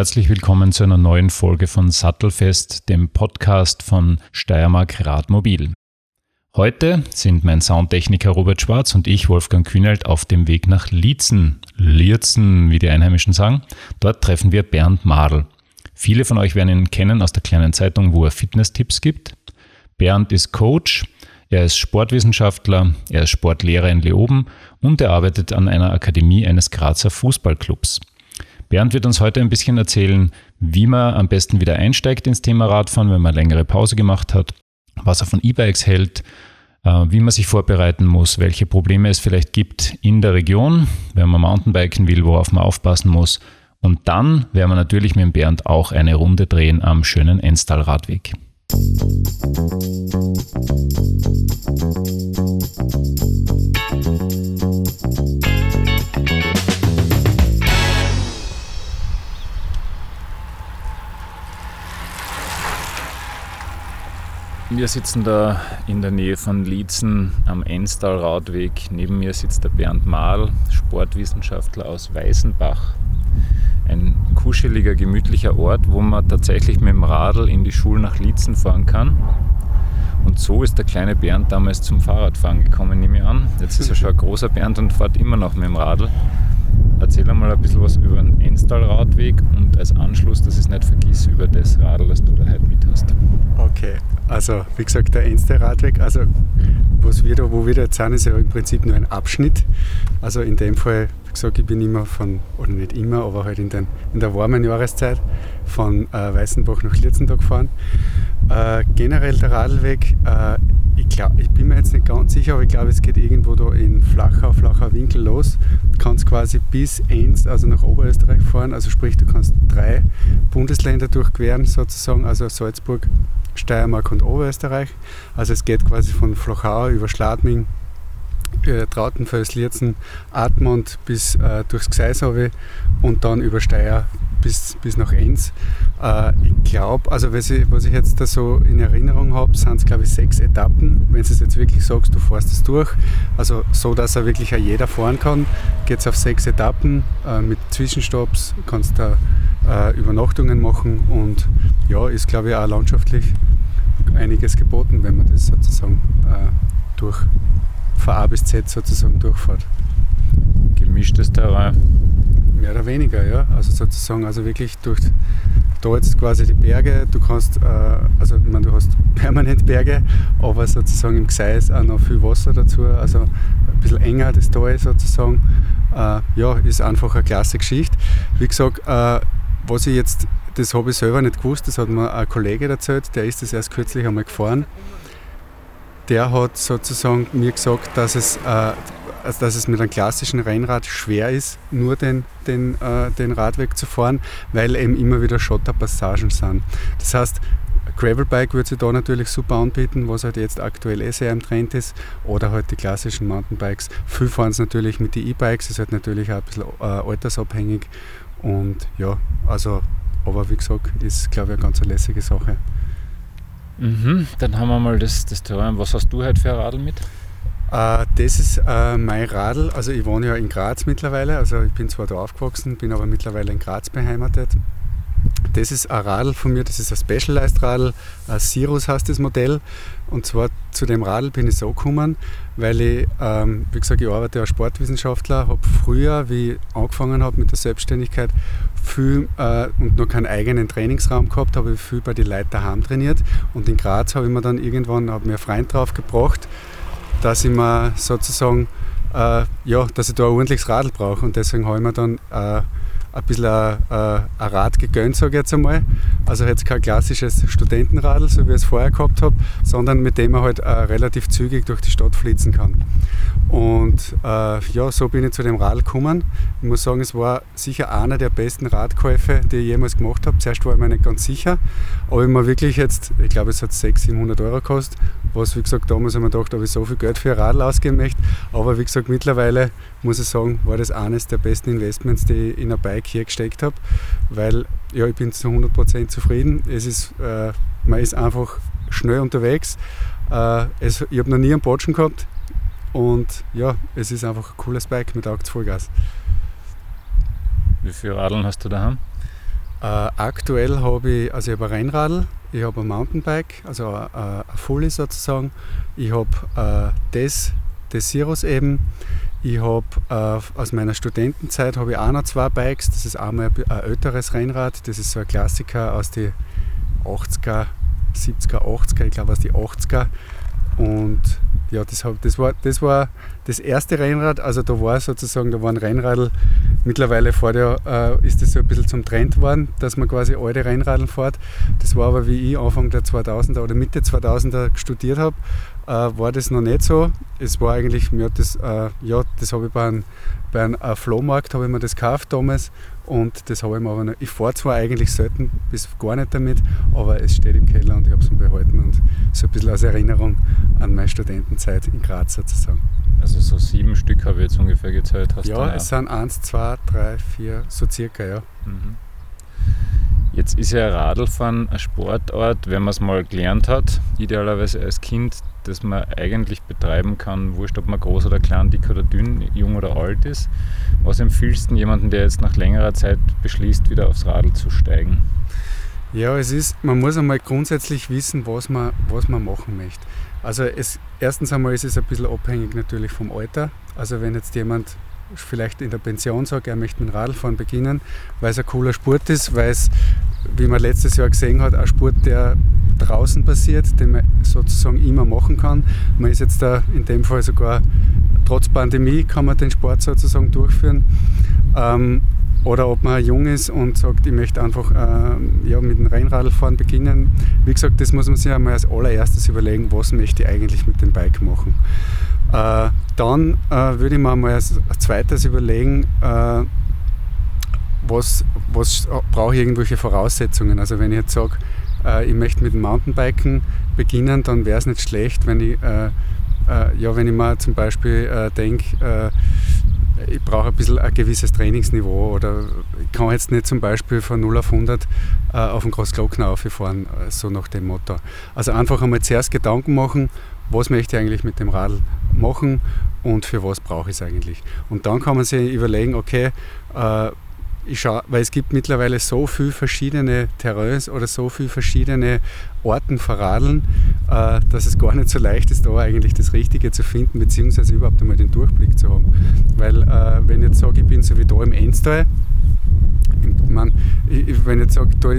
herzlich willkommen zu einer neuen Folge von Sattelfest, dem Podcast von Steiermark Radmobil. Heute sind mein Soundtechniker Robert Schwarz und ich, Wolfgang Kühnelt, auf dem Weg nach Lietzen, Lierzen, wie die Einheimischen sagen. Dort treffen wir Bernd Madl. Viele von euch werden ihn kennen aus der kleinen Zeitung, wo er Fitness-Tipps gibt. Bernd ist Coach, er ist Sportwissenschaftler, er ist Sportlehrer in Leoben und er arbeitet an einer Akademie eines Grazer Fußballclubs. Bernd wird uns heute ein bisschen erzählen, wie man am besten wieder einsteigt ins Thema Radfahren, wenn man längere Pause gemacht hat, was er von E-Bikes hält, äh, wie man sich vorbereiten muss, welche Probleme es vielleicht gibt in der Region, wenn man Mountainbiken will, worauf man aufpassen muss. Und dann werden wir natürlich mit Bernd auch eine Runde drehen am schönen Enstal-Radweg. Wir sitzen da in der Nähe von Liezen am Enstal-Radweg. Neben mir sitzt der Bernd Mahl, Sportwissenschaftler aus Weißenbach. Ein kuscheliger, gemütlicher Ort, wo man tatsächlich mit dem Radl in die Schule nach Liezen fahren kann. Und so ist der kleine Bernd damals zum Fahrradfahren gekommen, nehme ich an. Jetzt ist er schon ein großer Bernd und fährt immer noch mit dem Radl. Erzähl einmal ein bisschen was über den Enstal-Radweg und als Anschluss, dass ich es nicht vergiss, über das Radl, das du da heute mit hast. Okay, also wie gesagt, der Enstal-Radweg, also was wir da, wo wir da jetzt sind, ist ja im Prinzip nur ein Abschnitt. Also in dem Fall, wie gesagt, ich bin immer von, oder nicht immer, aber halt in, den, in der warmen Jahreszeit von äh, Weißenbach nach Lirzendorf gefahren. Äh, generell der Radlweg, äh, ich, glaub, ich bin mir jetzt nicht ganz sicher, aber ich glaube, es geht irgendwo da in flacher, flacher Winkel los. Du kannst quasi bis Enns, also nach Oberösterreich fahren. Also sprich, du kannst drei Bundesländer durchqueren sozusagen, also Salzburg, Steiermark und Oberösterreich. Also es geht quasi von Flachau über Schladming, äh, Trautenfels, Lierzen, Admont bis äh, durchs Gseishave und dann über Steyr bis, bis nach Enns. Äh, ich glaube, also was ich, was ich jetzt da so in Erinnerung habe, sind es glaube ich sechs Etappen. Wenn du es jetzt wirklich sagst, du fährst es durch, also so, dass er wirklich auch jeder fahren kann, geht es auf sechs Etappen äh, mit Zwischenstopps, kannst da äh, Übernachtungen machen und ja, ist glaube ich auch landschaftlich einiges geboten, wenn man das sozusagen äh, durch von A bis Z sozusagen durchfährt. Gemischtes Terrain. Mehr oder weniger, ja. Also sozusagen, also wirklich durch da jetzt quasi die Berge, du kannst, äh, also ich meine, du hast permanent Berge, aber sozusagen im Gseis auch noch viel Wasser dazu, also ein bisschen enger das Tal sozusagen. Äh, ja, ist einfach eine klasse Geschichte. Wie gesagt, äh, was ich jetzt, das habe ich selber nicht gewusst, das hat mir ein Kollege erzählt, der ist das erst kürzlich einmal gefahren. Der hat sozusagen mir gesagt, dass es, äh, also dass es mit einem klassischen Rennrad schwer ist, nur den, den, äh, den Radweg zu fahren, weil eben immer wieder Schotterpassagen sind. Das heißt, Gravelbike würde sich da natürlich super anbieten, was halt jetzt aktuell eh sehr im Trend ist. Oder halt die klassischen Mountainbikes. Viel fahren es natürlich mit den E-Bikes, ist halt natürlich auch ein bisschen äh, altersabhängig. Und ja, also, aber wie gesagt, ist glaube ich eine ganz lässige Sache. Mhm, dann haben wir mal das, das Terrain. Was hast du heute für ein Radl mit? Äh, das ist äh, mein Radl. Also ich wohne ja in Graz mittlerweile. Also ich bin zwar da aufgewachsen, bin aber mittlerweile in Graz beheimatet. Das ist ein Radl von mir, das ist ein Specialized Radl, ein Sirus heißt das Modell. Und zwar zu dem Radl bin ich so gekommen, weil ich, ähm, wie gesagt, ich arbeite als Sportwissenschaftler, habe früher, wie ich angefangen habe mit der Selbstständigkeit, viel äh, und noch keinen eigenen Trainingsraum gehabt, habe ich viel bei den Leuten daheim trainiert. Und in Graz habe ich mir dann irgendwann, habe mir einen Freund drauf gebracht, dass ich mir sozusagen, äh, ja, dass ich da ein ordentliches Radl brauche. Und deswegen habe ich mir dann äh, ein bisschen ein, ein, Rad gegönnt, sage ich jetzt einmal. Also jetzt kein klassisches Studentenradl, so wie ich es vorher gehabt habe, sondern mit dem man halt äh, relativ zügig durch die Stadt flitzen kann. Und äh, ja, so bin ich zu dem Radl gekommen. Ich muss sagen, es war sicher einer der besten Radkäufe, die ich jemals gemacht habe. Zuerst war ich mir nicht ganz sicher, aber ich mir wirklich jetzt, ich glaube, es hat 600, 700 Euro gekostet, was wie gesagt damals habe ich mir gedacht, ob ich so viel Geld für ein Radl ausgeben möchte. Aber wie gesagt, mittlerweile muss ich sagen, war das eines der besten Investments, die ich in ein Bike hier gesteckt habe, weil ja, ich bin zu 100% zufrieden. Es ist, äh, man ist einfach schnell unterwegs. Äh, es, ich habe noch nie einen Botschen gehabt und ja, es ist einfach ein cooles Bike mit Augt Vollgas. Wie viele Radeln hast du daheim? Äh, aktuell habe ich, also ich habe ein Rennradl, ich habe ein Mountainbike, also ein, ein Fully sozusagen. Ich habe äh, das, das Cirrus eben. Ich habe äh, aus meiner Studentenzeit ich auch noch zwei Bikes. Das ist einmal ein, älteres Rennrad, das ist so ein Klassiker aus den 80er, 70er, 80er, ich glaube aus den 80er. Und ja, das, das, war, das war das erste Rennrad, also da war sozusagen, da war ein Rennradl, mittlerweile fährt ja, äh, ist das so ein bisschen zum Trend geworden, dass man quasi alte Rennradl fährt. Das war aber, wie ich Anfang der 2000er oder Mitte 2000er studiert habe, äh, war das noch nicht so. Es war eigentlich, ja, das, äh, ja, das habe ich bei einem, bei einem äh, Flohmarkt habe ich mir das gekauft damals und das habe ich mir aber noch, ich fahre zwar eigentlich selten bis gar nicht damit, aber es steht im Keller und ich habe es mir behalten und so ein bisschen als Erinnerung an meine Studentenzeit in Graz sozusagen. Also so sieben Stück habe ich jetzt ungefähr gezählt. Hast ja, es sind eins, zwei, drei, vier, so circa, ja. Mhm. Jetzt ist ja Radlfahren ein Sportart, wenn man es mal gelernt hat, idealerweise als Kind, das man eigentlich betreiben kann, wurscht ob man groß oder klein, dick oder dünn, jung oder alt ist. Was empfiehlst du jemandem, der jetzt nach längerer Zeit beschließt, wieder aufs Radl zu steigen? Ja, es ist, man muss einmal grundsätzlich wissen, was man, was man machen möchte. Also es, erstens einmal ist es ein bisschen abhängig natürlich vom Alter. Also wenn jetzt jemand vielleicht in der Pension sagt, er möchte mit Radfahren beginnen, weil es ein cooler Sport ist, weil es, wie man letztes Jahr gesehen hat, ein Sport, der draußen passiert, den man sozusagen immer machen kann. Man ist jetzt da in dem Fall sogar, trotz Pandemie kann man den Sport sozusagen durchführen. Ähm, oder ob man jung ist und sagt, ich möchte einfach äh, ja, mit dem Rennradfahren beginnen. Wie gesagt, das muss man sich einmal als allererstes überlegen, was möchte ich eigentlich mit dem Bike machen. Äh, dann äh, würde ich mir mal als, zweites überlegen, äh, was, was brauche ich irgendwelche Voraussetzungen. Also wenn ich jetzt sage, äh, ich möchte mit dem Mountainbiken beginnen, dann wäre es nicht schlecht, wenn ich, äh, äh, ja, wenn ich mir zum Beispiel denke, ich brauche ein bisschen ein gewisses Trainingsniveau oder ich kann jetzt nicht zum Beispiel von 0 auf 100 äh, auf den Großglockner auffahren, so nach dem Motto. Also einfach einmal zuerst Gedanken machen, was möchte ich eigentlich mit dem Radl machen und für was brauche ich es eigentlich. Und dann kann man sich überlegen, okay, äh, ich schaue, weil es gibt mittlerweile so viele verschiedene Terrains oder so viele verschiedene Orten verradeln, äh, dass es gar nicht so leicht ist, da eigentlich das Richtige zu finden, beziehungsweise überhaupt einmal den Durchblick zu haben. Weil äh, wenn ich jetzt sage, ich bin so wie da im Enstall, ich meine, wenn ich jetzt sage, da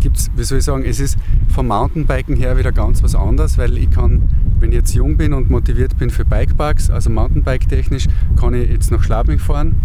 gibt es, wie soll ich sagen, es ist vom Mountainbiken her wieder ganz was anderes, weil ich kann wenn ich jetzt jung bin und motiviert bin für Bikeparks, also Mountainbike technisch, kann ich jetzt nach Schlabing fahren.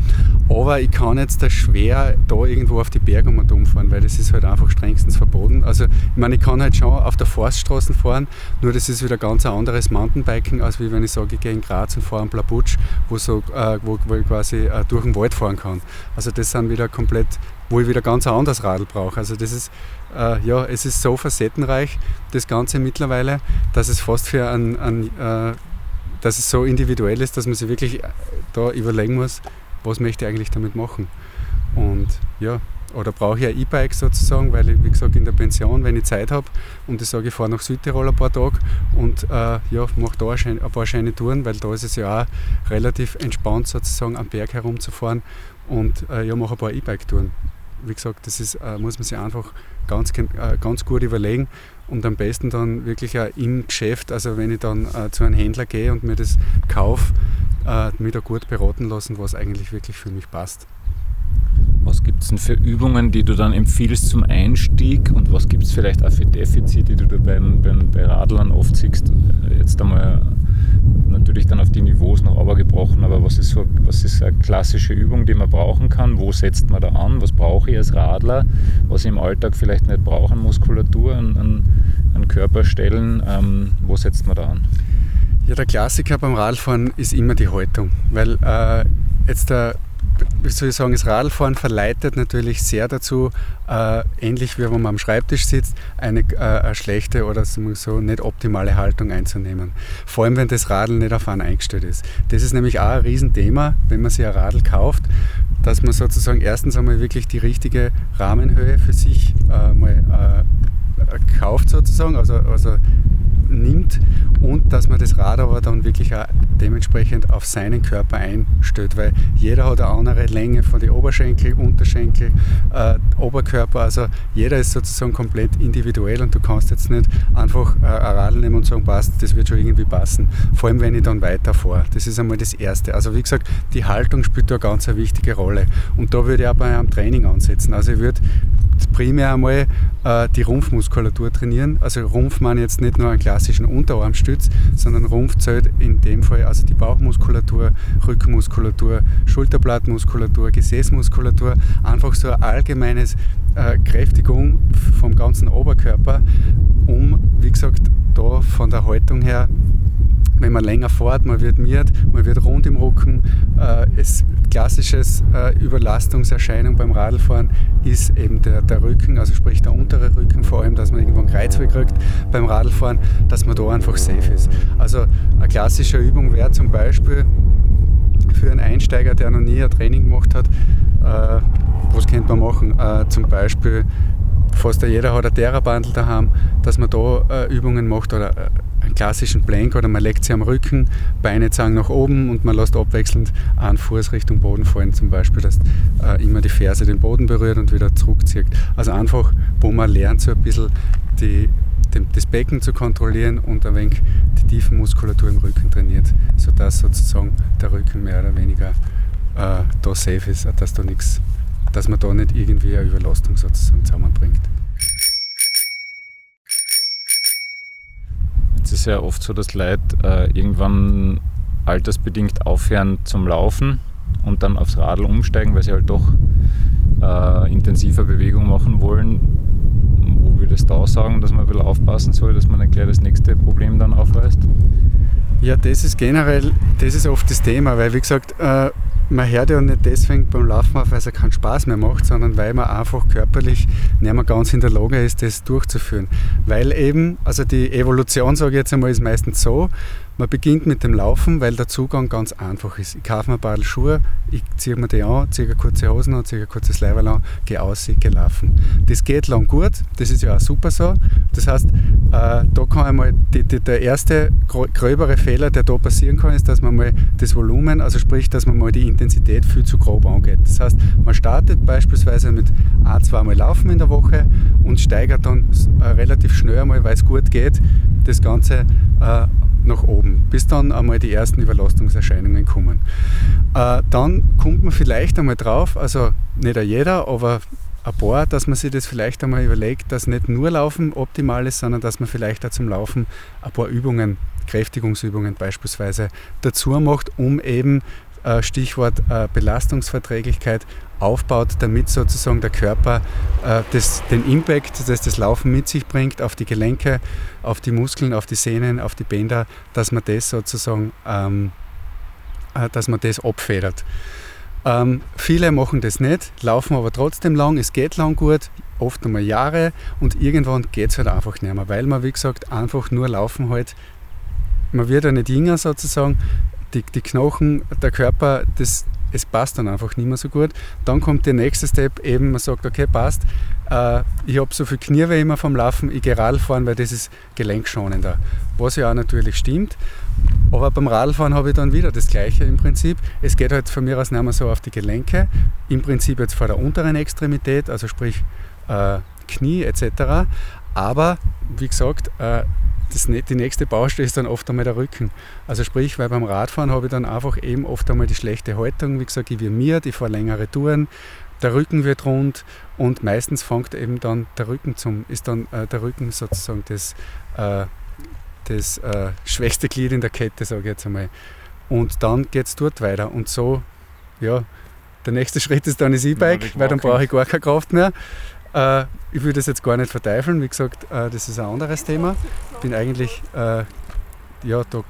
Aber ich kann jetzt da schwer da irgendwo auf die Berge um und umfahren, weil das ist halt einfach strengstens verboten. Also ich meine, ich kann halt schon auf der Forststraße fahren, nur das ist wieder ganz ein anderes Mountainbiken, als wie wenn ich sage, ich gehe in Graz und fahre einen Plabutsch, wo, so, äh, wo, wo ich quasi äh, durch den Wald fahren kann. Also das sind wieder komplett, wo ich wieder ganz anderes Radl brauche. Also das ist äh, ja, es ist so facettenreich, das Ganze mittlerweile, dass es fast für ein, ein äh, dass es so individuell ist, dass man sich wirklich äh, da überlegen muss, was möchte ich eigentlich damit machen. Und ja, oder brauche ich ein E-Bike sozusagen, weil ich, wie gesagt, in der Pension, wenn ich Zeit habe und ich sage, ich fahre nach Südtirol ein paar Tage und äh, ja, mache da ein paar schöne Touren, weil da ist es ja auch relativ entspannt sozusagen am Berg herumzufahren und äh, ja, mache ein paar E-Bike-Touren. Wie gesagt, das ist, äh, muss man sich einfach ganz, äh, ganz gut überlegen und am besten dann wirklich auch im Geschäft, also wenn ich dann äh, zu einem Händler gehe und mir das kaufe, äh, mich da gut beraten lassen, was eigentlich wirklich für mich passt. Was gibt es denn für Übungen, die du dann empfiehlst zum Einstieg und was gibt es vielleicht auch für Defizite, die du da bei, bei, bei Radlern oft siehst? Jetzt einmal natürlich dann auf die Niveaus noch gebrochen, aber was ist, so, was ist eine klassische Übung, die man brauchen kann? Wo setzt man da an? Was brauche ich als Radler, was ich im Alltag vielleicht nicht brauchen, Muskulatur an, an, an Körperstellen? Ähm, wo setzt man da an? Ja, der Klassiker beim Radfahren ist immer die Haltung, weil äh, jetzt der wie soll ich sagen, das Radfahren verleitet natürlich sehr dazu, äh, ähnlich wie wenn man am Schreibtisch sitzt, eine, äh, eine schlechte oder so nicht optimale Haltung einzunehmen. Vor allem, wenn das Radl nicht auf einen eingestellt ist. Das ist nämlich auch ein Riesenthema, wenn man sich ein Radl kauft, dass man sozusagen erstens einmal wirklich die richtige Rahmenhöhe für sich äh, mal äh, kauft sozusagen, also, also nimmt und dass man das Rad aber dann wirklich auch dementsprechend auf seinen Körper einstellt, weil jeder hat eine andere Länge von den Oberschenkel, Unterschenkel, äh, Oberkörper, also jeder ist sozusagen komplett individuell und du kannst jetzt nicht einfach äh, ein Radl nehmen und sagen, passt, das wird schon irgendwie passen, vor allem wenn ich dann weiterfahre. Das ist einmal das Erste. Also wie gesagt, die Haltung spielt da eine ganz eine wichtige Rolle und da würde ich auch bei einem Training ansetzen. Also ich würde primär einmal äh, die Rumpfmuskulatur trainieren. Also Rumpf meine jetzt nicht nur einen klassischen Unterarmstütz, sondern Rumpf zählt in dem Fall also die Bauchmuskulatur, Rückenmuskulatur, Schulterblattmuskulatur, Gesäßmuskulatur, einfach so eine allgemeine äh, Kräftigung vom ganzen Oberkörper, um, wie gesagt, da von der Haltung her wenn man länger fährt, man wird miert, man wird rund im Rücken. Äh, es, klassisches äh, Überlastungserscheinung beim Radlfahren ist eben der, der Rücken, also sprich der untere Rücken, vor allem, dass man irgendwo einen Kreuzweg kriegt beim Radlfahren, dass man da einfach safe ist. Also eine klassische Übung wäre zum Beispiel für einen Einsteiger, der noch nie ein Training gemacht hat, äh, was könnte man machen? Äh, zum Beispiel fast jeder hat ein Therabandel daheim, dass man da äh, Übungen macht oder äh, einen klassischen Plank oder man legt sie am Rücken, Beine zeigen nach oben und man lässt abwechselnd einen Fuß Richtung Boden fallen, zum Beispiel, dass äh, immer die Ferse den Boden berührt und wieder zurückzieht. Also einfach, wo man lernt, so ein bisschen die, den, das Becken zu kontrollieren und ein wenig die Tiefenmuskulatur im Rücken trainiert, sodass sozusagen der Rücken mehr oder weniger äh, da safe ist, dass da nichts dass man da nicht irgendwie eine Überlastung sozusagen zusammenbringt. Es ist ja oft so, dass Leute äh, irgendwann altersbedingt aufhören zum Laufen und dann aufs Radl umsteigen, weil sie halt doch äh, intensiver Bewegung machen wollen. Wo würdest du da sagen, dass man ein bisschen aufpassen soll, dass man nicht gleich das nächste Problem dann aufweist? Ja, das ist generell, das ist oft das Thema, weil wie gesagt, äh, man hört ja nicht deswegen beim Laufen auf, weil es keinen Spaß mehr macht, sondern weil man einfach körperlich nicht mehr ganz in der Lage ist, das durchzuführen. Weil eben, also die Evolution, sage ich jetzt einmal, ist meistens so, man beginnt mit dem Laufen, weil der Zugang ganz einfach ist. Ich kaufe mir ein paar Schuhe, ich ziehe mir die an, ziehe eine kurze Hosen an, ziehe ein kurzes Leiberl an, gehe aus, gehe laufen. Das geht lang gut, das ist ja auch super so. Das heißt, äh, da kann einmal die, die, der erste gröbere Fehler, der da passieren kann, ist, dass man mal das Volumen, also sprich, dass man mal die Intensität viel zu grob angeht. Das heißt, man startet beispielsweise mit ein, zweimal Laufen in der Woche und steigert dann äh, relativ schnell einmal, weil es gut geht, das Ganze äh, nach oben, bis dann einmal die ersten Überlastungserscheinungen kommen. Äh, dann kommt man vielleicht einmal drauf, also nicht jeder, aber ein paar, dass man sich das vielleicht einmal überlegt, dass nicht nur Laufen optimal ist, sondern dass man vielleicht auch zum Laufen ein paar Übungen, Kräftigungsübungen beispielsweise dazu macht, um eben äh, Stichwort äh, Belastungsverträglichkeit aufbaut, damit sozusagen der Körper äh, das, den Impact, das das Laufen mit sich bringt, auf die Gelenke, auf die Muskeln, auf die Sehnen, auf die Bänder, dass man das sozusagen, ähm, dass man das abfedert. Ähm, viele machen das nicht, laufen aber trotzdem lang, es geht lang gut, oft einmal Jahre und irgendwann geht es halt einfach nicht mehr, weil man, wie gesagt, einfach nur laufen halt, man wird ja nicht jünger sozusagen, die, die Knochen, der Körper, das, es passt dann einfach nicht mehr so gut. Dann kommt der nächste Step, eben man sagt, okay, passt, äh, ich habe so viel Knieweh immer vom Laufen, ich gehe Radfahren, weil das ist gelenkschonender. Was ja auch natürlich stimmt. Aber beim Radfahren habe ich dann wieder das Gleiche im Prinzip. Es geht halt von mir aus nicht mehr so auf die Gelenke, im Prinzip jetzt vor der unteren Extremität, also sprich äh, Knie etc. Aber wie gesagt, äh, das, die nächste Baustelle ist dann oft einmal der Rücken. Also sprich, weil beim Radfahren habe ich dann einfach eben oft einmal die schlechte Haltung. Wie gesagt, ich mir, ich fahre längere Touren, der Rücken wird rund und meistens fängt eben dann der Rücken zum, ist dann äh, der Rücken sozusagen das, äh, das äh, schwächste Glied in der Kette, sage ich jetzt einmal. Und dann geht es dort weiter. Und so, ja, der nächste Schritt ist dann das E-Bike, weil dann brauche ich gar keine Kraft mehr. Äh, ich will das jetzt gar nicht verteufeln, wie gesagt, äh, das ist ein anderes Thema. Ich bin eigentlich äh, ja, da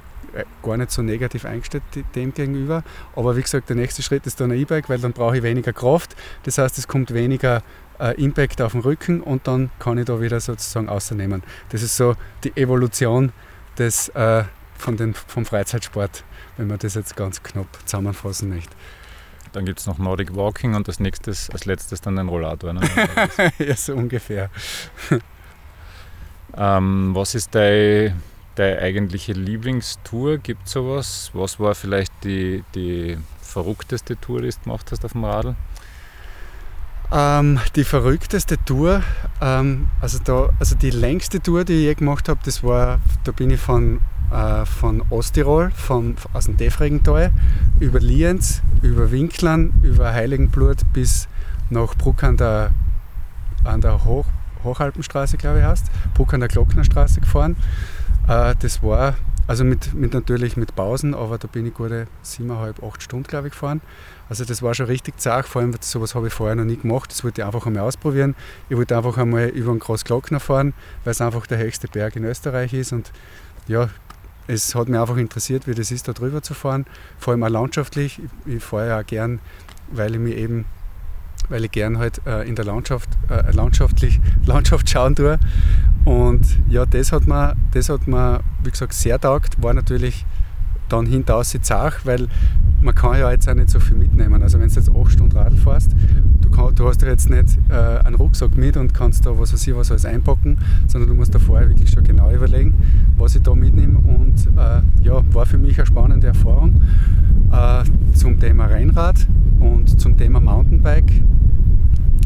gar nicht so negativ eingestellt dem gegenüber. Aber wie gesagt, der nächste Schritt ist dann ein E-Bike, weil dann brauche ich weniger Kraft. Das heißt, es kommt weniger Impact auf den Rücken und dann kann ich da wieder sozusagen außernehmen. Das ist so die Evolution des, von den, vom Freizeitsport, wenn man das jetzt ganz knapp zusammenfassen möchte. Dann gibt es noch Nordic Walking und als, nächstes, als letztes dann ein Rollator. Ne? ja, so ungefähr. ähm, was ist dein, deine eigentliche Lieblingstour? Gibt es sowas? Was war vielleicht die, die verrückteste Tour, die du gemacht hast auf dem Radl? Ähm, die verrückteste Tour, ähm, also, da, also die längste Tour, die ich je gemacht habe, das war, da bin ich von, äh, von Osttirol, von, aus dem Defregental, über Lienz, über Winklern, über Heiligenblut bis nach Bruck an der, an der Hoch, Hochalpenstraße, glaube ich heißt, Bruck an der Glocknerstraße gefahren. Äh, das war also mit, mit natürlich mit Pausen, aber da bin ich gute siebeneinhalb, acht Stunden, glaube ich, gefahren. Also das war schon richtig zart, vor allem sowas habe ich vorher noch nie gemacht. Das wollte ich einfach einmal ausprobieren. Ich wollte einfach einmal über den Großglockner fahren, weil es einfach der höchste Berg in Österreich ist. Und ja, es hat mich einfach interessiert, wie das ist, da drüber zu fahren. Vor allem auch landschaftlich. Ich, ich fahre ja auch gern, weil ich mich eben weil ich gern halt äh, in der Landschaft, äh, landschaftlich, Landschaft schauen tue. Und ja, das hat mir, das hat mir, wie gesagt, sehr taugt. War natürlich dann hinaus zach, weil man kann ja jetzt auch nicht so viel mitnehmen. Also wenn du jetzt acht Stunden Radl fährst, du, kann, du hast ja jetzt nicht äh, einen Rucksack mit und kannst da was weiß ich, was alles einpacken, sondern du musst da vorher wirklich schon genau überlegen, was ich da mitnehme. Und äh, ja, war für mich eine spannende Erfahrung äh, zum Thema Rennrad und zum Thema Mountainbike.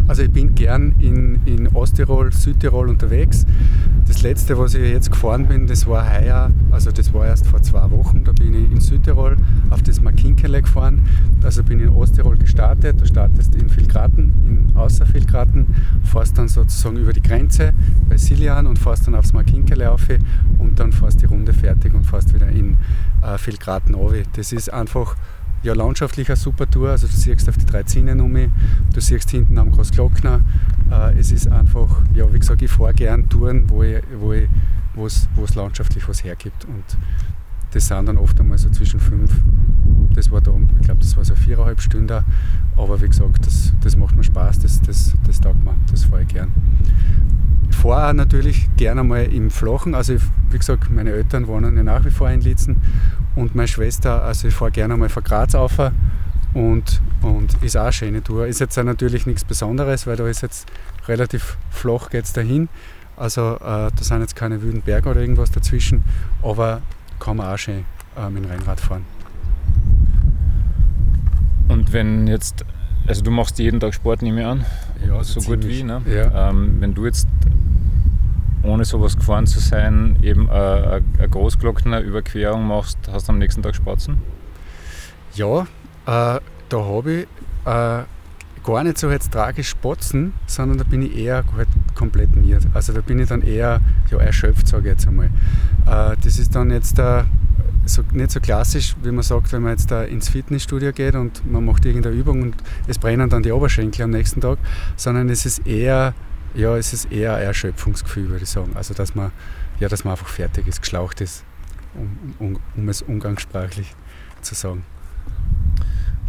Also ich bin gern in, in Osttirol, Südtirol unterwegs. Das letzte, was ich jetzt gefahren bin, das war heuer, also das war erst vor zwei Wochen, da bin ich in Südtirol auf das Makinkele gefahren. Also bin ich in Osttirol gestartet, da startest du in Filgraten, in Außerfilgraten, fährst dann sozusagen über die Grenze bei Silian und fährst dann aufs Makinkele auf und dann fährst die Runde fertig und fährst wieder in äh, Filgraten runter. Das ist einfach ja, landschaftlich eine super Tour. Also du siehst auf die drei Zinnen um mich, du siehst hinten am Großglockner. Äh, es ist einfach, ja, wie gesagt, ich fahre gern Touren, wo es wo wo es landschaftlich was hergibt. Und das sind dann oft einmal so zwischen fünf, das war da, ich glaube, das war so viereinhalb Stunden. Aber wie gesagt, das, das macht mir Spaß, das, das, das taugt mir, das fahre ich gern. Fahre natürlich gerne mal im Flachen. Also, ich, wie gesagt, meine Eltern wohnen ja nach wie vor in Lietzen und meine Schwester, also ich fahre gerne mal von Graz auf und, und ist auch eine schöne Tour. Ist jetzt natürlich nichts Besonderes, weil da ist jetzt relativ flach geht dahin. Also äh, da sind jetzt keine wüden Berge oder irgendwas dazwischen, aber kann man auch schön äh, mit dem Rennrad fahren. Und wenn jetzt, also du machst jeden Tag Sport, nehme ich an? Ja, so, so gut wie, ne? Ja. Ähm, wenn du jetzt ohne sowas gefahren zu sein, eben eine, eine Großglockner-Überquerung machst, hast du am nächsten Tag Spatzen? Ja, äh, da habe ich äh, gar nicht so jetzt tragisch Spatzen, sondern da bin ich eher halt komplett miert. Also da bin ich dann eher ja, erschöpft, sage ich jetzt einmal. Äh, das ist dann jetzt äh, so, nicht so klassisch, wie man sagt, wenn man jetzt da ins Fitnessstudio geht und man macht irgendeine Übung und es brennen dann die Oberschenkel am nächsten Tag, sondern es ist eher ja, es ist eher ein Erschöpfungsgefühl, würde ich sagen. Also, dass man, ja, dass man einfach fertig ist, geschlaucht ist, um, um, um es umgangssprachlich zu sagen.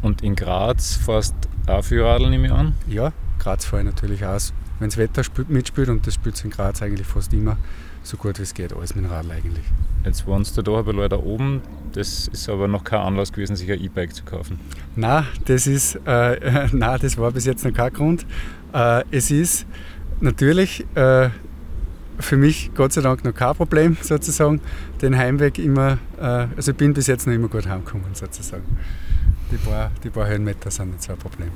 Und in Graz fährst du auch viel Radl, nehme ich an? Ja, Graz fahre ich natürlich auch. Wenn das Wetter mitspielt, und das spielt in Graz eigentlich fast immer, so gut wie es geht, alles mit dem Radl eigentlich. Jetzt wohnst du da aber leider oben, das ist aber noch kein Anlass gewesen, sich ein E-Bike zu kaufen. Nein, das ist, äh, nein, das war bis jetzt noch kein Grund. Äh, es ist natürlich äh, für mich Gott sei Dank noch kein Problem sozusagen, den Heimweg immer, äh, also ich bin bis jetzt noch immer gut heimgekommen sozusagen. Die paar, die paar Höhenmeter sind nicht so ein Problem.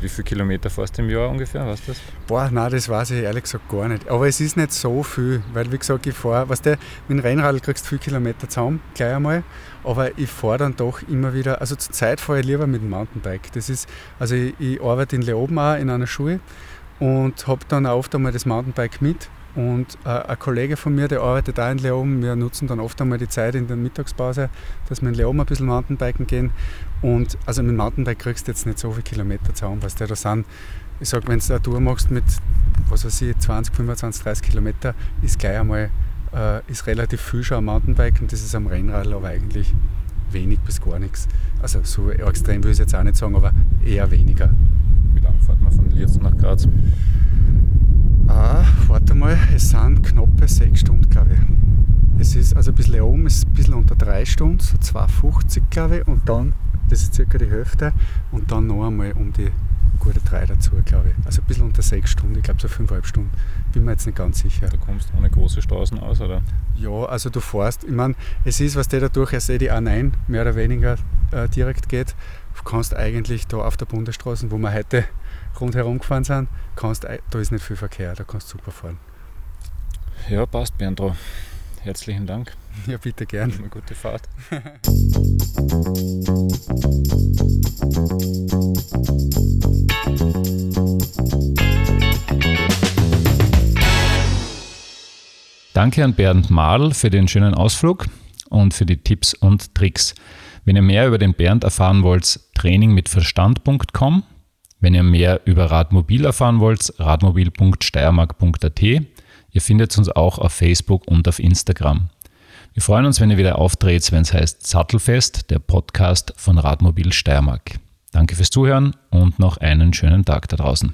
Wie viele Kilometer fährst du im Jahr ungefähr, weißt du das? Boah, nein, das weiß ich ehrlich gesagt gar nicht. Aber es ist nicht so viel, weil wie gesagt, ich fahre, weißt du, mit dem Rennrad kriegst du viele Kilometer zusammen, gleich einmal. Aber ich fahre dann doch immer wieder, also zur Zeit fahre ich lieber mit dem Mountainbike. Das ist, also ich, ich arbeite in Leoben auch in einer Schule und habe dann oft einmal das Mountainbike mit. Und äh, ein Kollege von mir, der arbeitet auch in Leoben, wir nutzen dann oft einmal die Zeit in der Mittagspause, dass wir in Leoben ein bisschen Mountainbiken gehen. Und also mit dem Mountainbike kriegst du jetzt nicht so viele Kilometer zusammen, was der da sind. Ich sage, wenn du eine Tour machst mit, was weiß ich, 20, 25, 30 Kilometer, ist gleich einmal, äh, ist relativ viel schon am Mountainbike und das ist am Rennrad aber eigentlich wenig bis gar nichts. Also so extrem will ich es jetzt auch nicht sagen, aber eher weniger. Wie lange fährt man von Lietz nach Graz? Ah, warte mal, es sind knappe sechs Stunden, glaube ich. Es ist also ein bisschen oben, ist ein bisschen unter drei Stunden, so 2,50 glaube ich, und dann, das ist circa die Hälfte, und dann noch einmal um die gute drei dazu, glaube ich. Also ein bisschen unter sechs Stunden, ich glaube so fünfeinhalb Stunden. Bin mir jetzt nicht ganz sicher. Du kommst ohne große Straßen aus, oder? Ja, also du fährst, ich meine, es ist, was der dadurch ja eh die A9 mehr oder weniger äh, direkt geht. Du kannst eigentlich da auf der Bundesstraße, wo wir heute rundherum gefahren sind, kannst, da ist nicht viel Verkehr, da kannst du super fahren. Ja, passt, Berndro. Herzlichen Dank. Ja, bitte gern. Eine gute Fahrt. Danke an Bernd Madl für den schönen Ausflug und für die Tipps und Tricks. Wenn ihr mehr über den Bernd erfahren wollt, trainingmitverstand.com. Wenn ihr mehr über Radmobil erfahren wollt, radmobil.steiermark.at. Ihr findet uns auch auf Facebook und auf Instagram. Wir freuen uns, wenn ihr wieder auftretet, wenn es heißt Sattelfest, der Podcast von Radmobil Steiermark. Danke fürs Zuhören und noch einen schönen Tag da draußen.